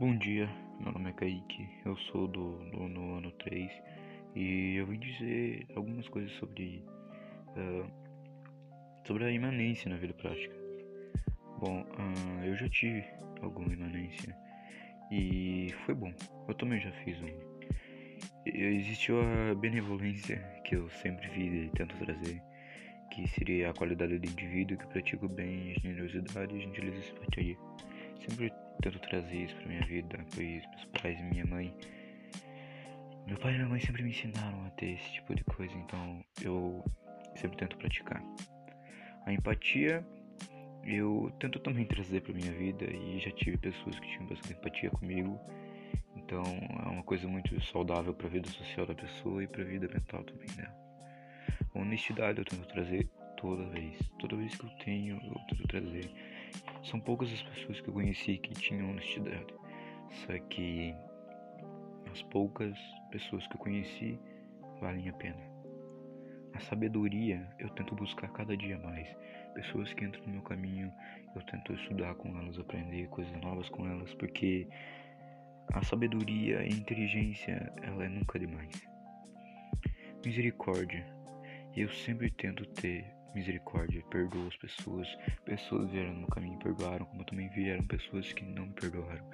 Bom dia, meu nome é Kaique, eu sou do, do no ano 3 e eu vim dizer algumas coisas sobre, uh, sobre a imanência na vida prática. Bom, uh, eu já tive alguma imanência e foi bom, eu também já fiz um. Existiu a benevolência que eu sempre fiz e tento trazer, que seria a qualidade do indivíduo que pratica o bem, a generosidade e a gentileza simpatia. Sempre tento trazer isso pra minha vida, pois meus pais e minha mãe. Meu pai e minha mãe sempre me ensinaram a ter esse tipo de coisa, então eu sempre tento praticar. A empatia eu tento também trazer pra minha vida e já tive pessoas que tinham bastante empatia comigo. Então é uma coisa muito saudável para a vida social da pessoa e para a vida mental também dela. honestidade eu tento trazer toda vez. Toda vez que eu tenho, eu tento trazer. São poucas as pessoas que eu conheci que tinham honestidade. Só que as poucas pessoas que eu conheci valem a pena. A sabedoria eu tento buscar cada dia mais. Pessoas que entram no meu caminho, eu tento estudar com elas, aprender coisas novas com elas, porque a sabedoria e a inteligência, ela é nunca demais. Misericórdia. Eu sempre tento ter misericórdia, perdoo as pessoas. Pessoas vieram no caminho e perdoaram, como também vieram pessoas que não me perdoaram.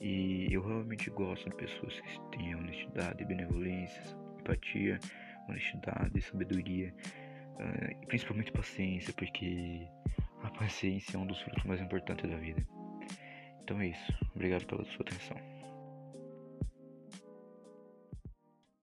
E eu realmente gosto de pessoas que têm honestidade, benevolência, empatia, honestidade, sabedoria uh, e principalmente paciência, porque a paciência é um dos frutos mais importantes da vida. Então é isso. Obrigado pela sua atenção.